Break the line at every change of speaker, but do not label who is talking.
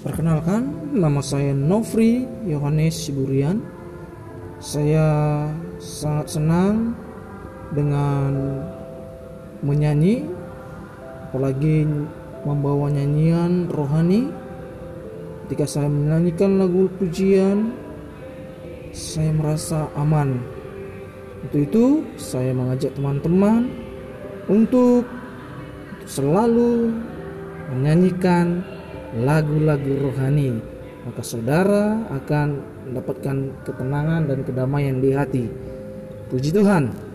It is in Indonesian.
Perkenalkan, nama saya Nofri Yohanes Siburian. Saya sangat senang dengan menyanyi, apalagi membawa nyanyian rohani. Ketika saya menyanyikan lagu pujian, saya merasa aman. Untuk itu, saya mengajak teman-teman untuk selalu menyanyikan lagu-lagu rohani, maka saudara akan mendapatkan ketenangan dan kedamaian di hati. Puji Tuhan.